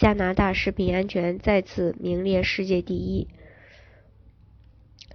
加拿大食品安全再次名列世界第一。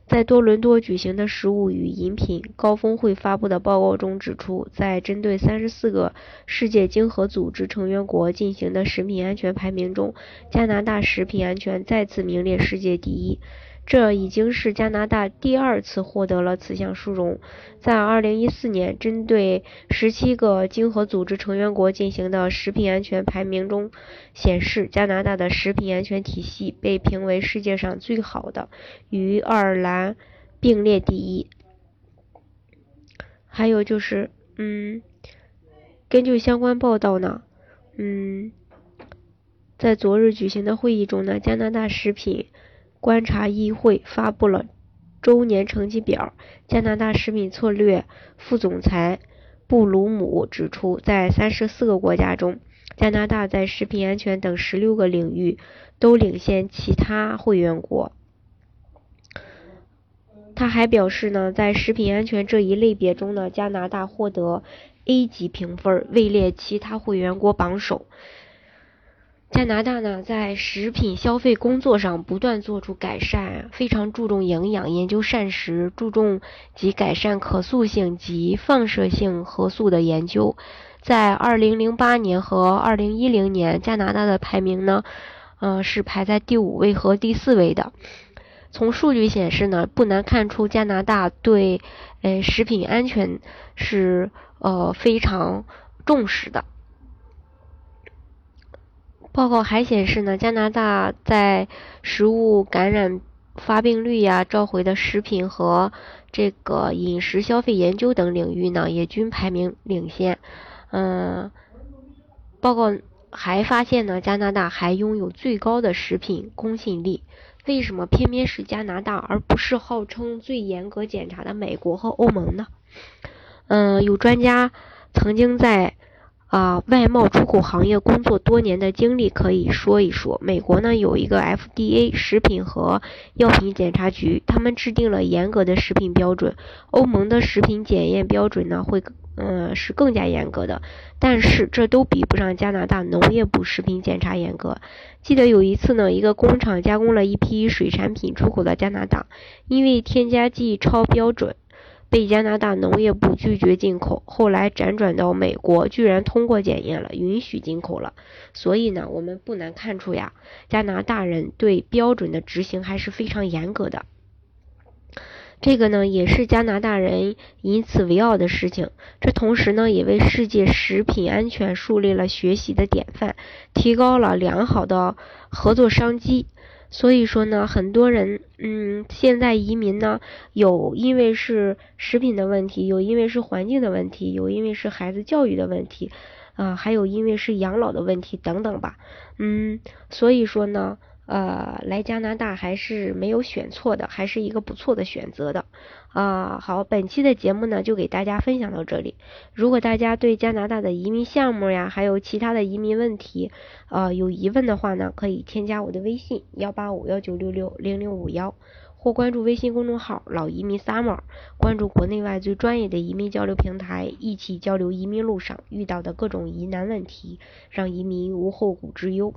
在多伦多举行的食物与饮品高峰会发布的报告中指出，在针对三十四个世界经合组织成员国进行的食品安全排名中，加拿大食品安全再次名列世界第一。这已经是加拿大第二次获得了此项殊荣。在2014年针对17个经合组织成员国进行的食品安全排名中显示，加拿大的食品安全体系被评为世界上最好的，与爱尔兰并列第一。还有就是，嗯，根据相关报道呢，嗯，在昨日举行的会议中呢，加拿大食品。观察议会发布了周年成绩表。加拿大食品策略副总裁布鲁姆指出，在三十四个国家中，加拿大在食品安全等十六个领域都领先其他会员国。他还表示呢，在食品安全这一类别中呢，加拿大获得 A 级评分，位列其他会员国榜首。加拿大呢，在食品消费工作上不断做出改善，非常注重营养，研究膳食，注重及改善可塑性及放射性核素的研究。在2008年和2010年，加拿大的排名呢，呃，是排在第五位和第四位的。从数据显示呢，不难看出加拿大对呃食品安全是呃非常重视的。报告还显示呢，加拿大在食物感染发病率呀、召回的食品和这个饮食消费研究等领域呢，也均排名领先。嗯，报告还发现呢，加拿大还拥有最高的食品公信力。为什么偏偏是加拿大，而不是号称最严格检查的美国和欧盟呢？嗯，有专家曾经在。啊，外贸出口行业工作多年的经历可以说一说。美国呢有一个 FDA 食品和药品检查局，他们制定了严格的食品标准。欧盟的食品检验标准呢会，嗯，是更加严格的，但是这都比不上加拿大农业部食品检查严格。记得有一次呢，一个工厂加工了一批水产品出口到加拿大，因为添加剂超标准。被加拿大农业部拒绝进口，后来辗转到美国，居然通过检验了，允许进口了。所以呢，我们不难看出呀，加拿大人对标准的执行还是非常严格的。这个呢，也是加拿大人以此为傲的事情。这同时呢，也为世界食品安全树立了学习的典范，提高了良好的合作商机。所以说呢，很多人，嗯，现在移民呢，有因为是食品的问题，有因为是环境的问题，有因为是孩子教育的问题，啊，还有因为是养老的问题等等吧，嗯，所以说呢。呃，来加拿大还是没有选错的，还是一个不错的选择的。啊，好，本期的节目呢就给大家分享到这里。如果大家对加拿大的移民项目呀，还有其他的移民问题，呃，有疑问的话呢，可以添加我的微信幺八五幺九六六零零五幺，或关注微信公众号老移民 summer，关注国内外最专业的移民交流平台，一起交流移民路上遇到的各种疑难问题，让移民无后顾之忧。